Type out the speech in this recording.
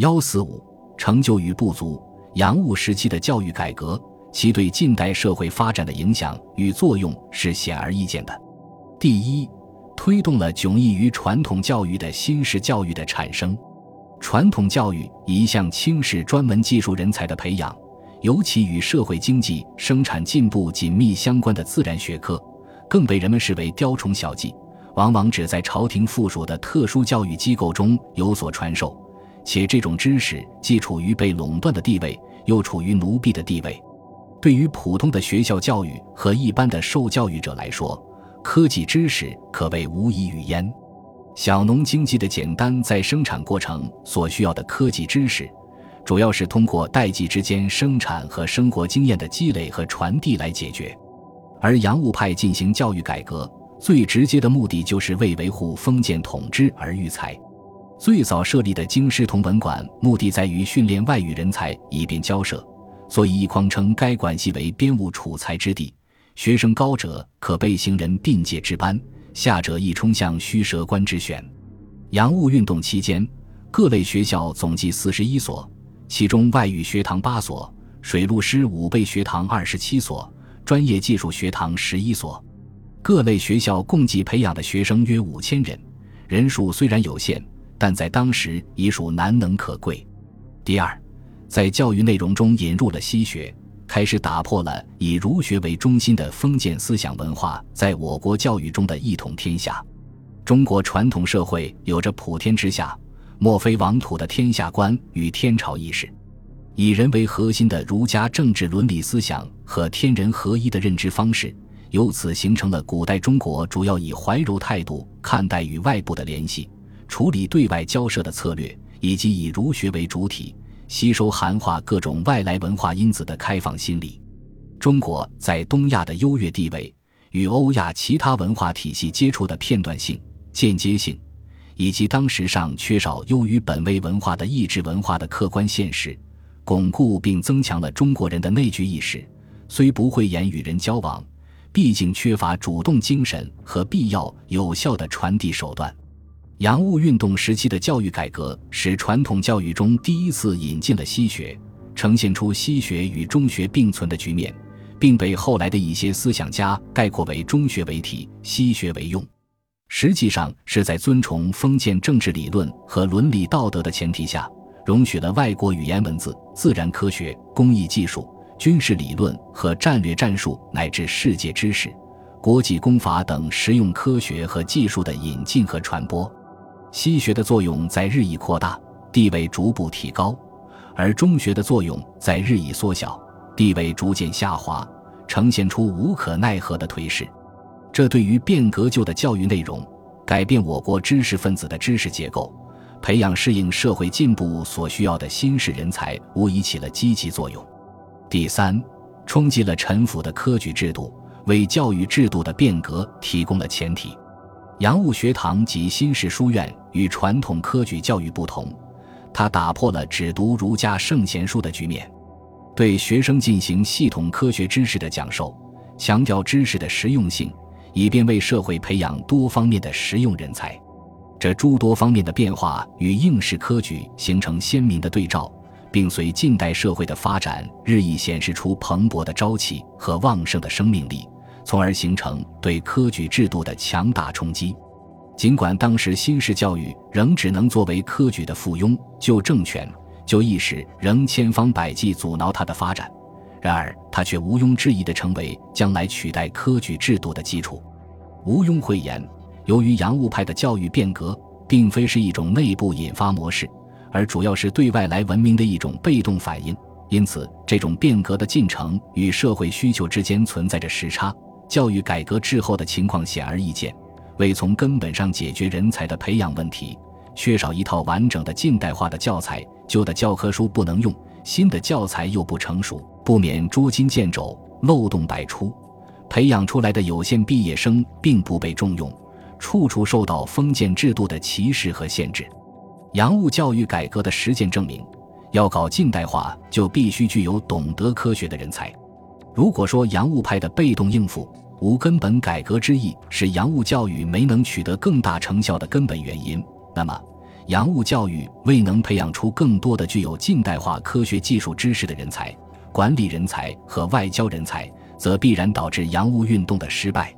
幺四五成就与不足。洋务时期的教育改革，其对近代社会发展的影响与作用是显而易见的。第一，推动了迥异于传统教育的新式教育的产生。传统教育一向轻视专门技术人才的培养，尤其与社会经济生产进步紧密相关的自然学科，更被人们视为雕虫小技，往往只在朝廷附属的特殊教育机构中有所传授。且这种知识既处于被垄断的地位，又处于奴婢的地位。对于普通的学校教育和一般的受教育者来说，科技知识可谓无以语焉。小农经济的简单在生产过程所需要的科技知识，主要是通过代际之间生产和生活经验的积累和传递来解决。而洋务派进行教育改革，最直接的目的就是为维护封建统治而育才。最早设立的京师同文馆，目的在于训练外语人才，以便交涉，所以一匡称该馆系为编务储才之地。学生高者可备行人并介之班，下者亦冲向虚蛇关之选。洋务运动期间，各类学校总计四十一所，其中外语学堂八所，水陆师武备学堂二十七所，专业技术学堂十一所。各类学校共计培养的学生约五千人，人数虽然有限。但在当时已属难能可贵。第二，在教育内容中引入了西学，开始打破了以儒学为中心的封建思想文化在我国教育中的一统天下。中国传统社会有着普天之下莫非王土的天下观与天朝意识，以人为核心的儒家政治伦理思想和天人合一的认知方式，由此形成了古代中国主要以怀柔态度看待与外部的联系。处理对外交涉的策略，以及以儒学为主体吸收含化各种外来文化因子的开放心理，中国在东亚的优越地位与欧亚其他文化体系接触的片段性、间接性，以及当时尚缺少优于本位文化的意志文化的客观现实，巩固并增强了中国人的内聚意识。虽不会言与人交往，毕竟缺乏主动精神和必要有效的传递手段。洋务运动时期的教育改革，使传统教育中第一次引进了西学，呈现出西学与中学并存的局面，并被后来的一些思想家概括为中学为体，西学为用。实际上是在尊崇封建政治理论和伦理道德的前提下，容许了外国语言文字、自然科学、工艺技术、军事理论和战略战术乃至世界知识、国际公法等实用科学和技术的引进和传播。西学的作用在日益扩大，地位逐步提高，而中学的作用在日益缩小，地位逐渐下滑，呈现出无可奈何的颓势。这对于变革旧的教育内容，改变我国知识分子的知识结构，培养适应社会进步所需要的新式人才，无疑起了积极作用。第三，冲击了陈腐的科举制度，为教育制度的变革提供了前提。洋务学堂及新式书院与传统科举教育不同，它打破了只读儒家圣贤书的局面，对学生进行系统科学知识的讲授，强调知识的实用性，以便为社会培养多方面的实用人才。这诸多方面的变化与应试科举形成鲜明的对照，并随近代社会的发展日益显示出蓬勃的朝气和旺盛的生命力。从而形成对科举制度的强大冲击。尽管当时新式教育仍只能作为科举的附庸，就政权、就意识仍千方百计阻挠它的发展，然而它却毋庸置疑地成为将来取代科举制度的基础。毋庸讳言，由于洋务派的教育变革并非是一种内部引发模式，而主要是对外来文明的一种被动反应，因此这种变革的进程与社会需求之间存在着时差。教育改革滞后的情况显而易见，为从根本上解决人才的培养问题，缺少一套完整的近代化的教材，旧的教科书不能用，新的教材又不成熟，不免捉襟见肘，漏洞百出，培养出来的有限毕业生并不被重用，处处受到封建制度的歧视和限制。洋务教育改革的实践证明，要搞近代化，就必须具有懂得科学的人才。如果说洋务派的被动应付无根本改革之意是洋务教育没能取得更大成效的根本原因，那么洋务教育未能培养出更多的具有近代化科学技术知识的人才、管理人才和外交人才，则必然导致洋务运动的失败。